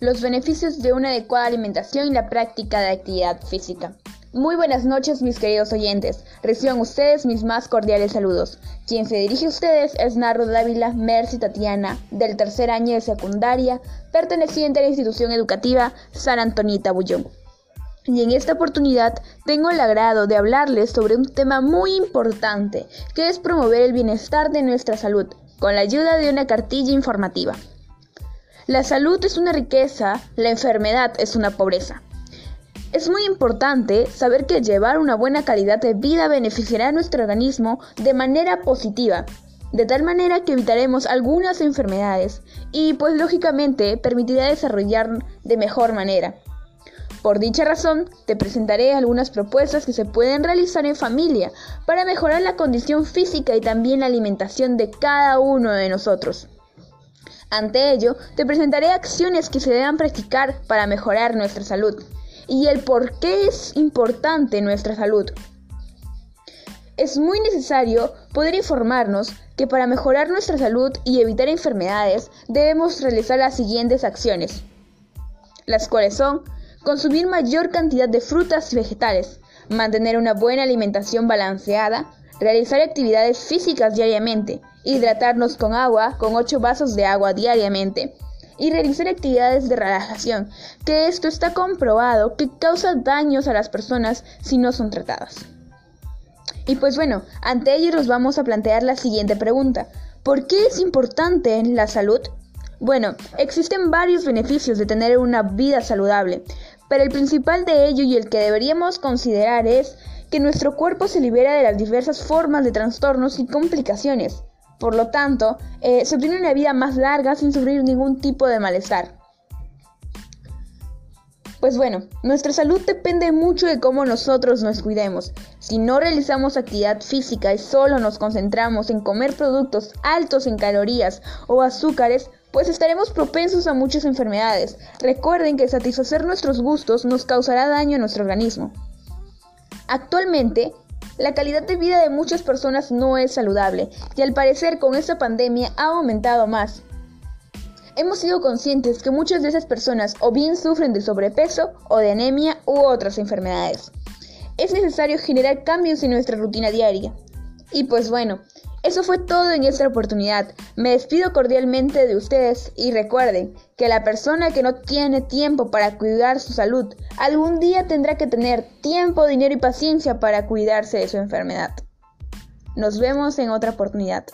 los beneficios de una adecuada alimentación y la práctica de actividad física. Muy buenas noches mis queridos oyentes, reciban ustedes mis más cordiales saludos. Quien se dirige a ustedes es Narro Dávila Mercy Tatiana, del tercer año de secundaria, perteneciente a la institución educativa San Antonita Bullón. Y en esta oportunidad tengo el agrado de hablarles sobre un tema muy importante, que es promover el bienestar de nuestra salud, con la ayuda de una cartilla informativa. La salud es una riqueza, la enfermedad es una pobreza. Es muy importante saber que llevar una buena calidad de vida beneficiará a nuestro organismo de manera positiva, de tal manera que evitaremos algunas enfermedades y pues lógicamente permitirá desarrollar de mejor manera. Por dicha razón, te presentaré algunas propuestas que se pueden realizar en familia para mejorar la condición física y también la alimentación de cada uno de nosotros. Ante ello, te presentaré acciones que se deban practicar para mejorar nuestra salud y el por qué es importante nuestra salud. Es muy necesario poder informarnos que para mejorar nuestra salud y evitar enfermedades debemos realizar las siguientes acciones, las cuales son consumir mayor cantidad de frutas y vegetales, mantener una buena alimentación balanceada, realizar actividades físicas diariamente, hidratarnos con agua, con 8 vasos de agua diariamente, y realizar actividades de relajación, que esto está comprobado que causa daños a las personas si no son tratadas. Y pues bueno, ante ello nos vamos a plantear la siguiente pregunta. ¿Por qué es importante la salud? Bueno, existen varios beneficios de tener una vida saludable, pero el principal de ello y el que deberíamos considerar es que nuestro cuerpo se libera de las diversas formas de trastornos y complicaciones. Por lo tanto, eh, se obtiene una vida más larga sin sufrir ningún tipo de malestar. Pues bueno, nuestra salud depende mucho de cómo nosotros nos cuidemos. Si no realizamos actividad física y solo nos concentramos en comer productos altos en calorías o azúcares, pues estaremos propensos a muchas enfermedades. Recuerden que satisfacer nuestros gustos nos causará daño a nuestro organismo. Actualmente, la calidad de vida de muchas personas no es saludable y al parecer con esta pandemia ha aumentado más. Hemos sido conscientes que muchas de esas personas o bien sufren de sobrepeso o de anemia u otras enfermedades. Es necesario generar cambios en nuestra rutina diaria. Y pues bueno, eso fue todo en esta oportunidad. Me despido cordialmente de ustedes y recuerden que la persona que no tiene tiempo para cuidar su salud, algún día tendrá que tener tiempo, dinero y paciencia para cuidarse de su enfermedad. Nos vemos en otra oportunidad.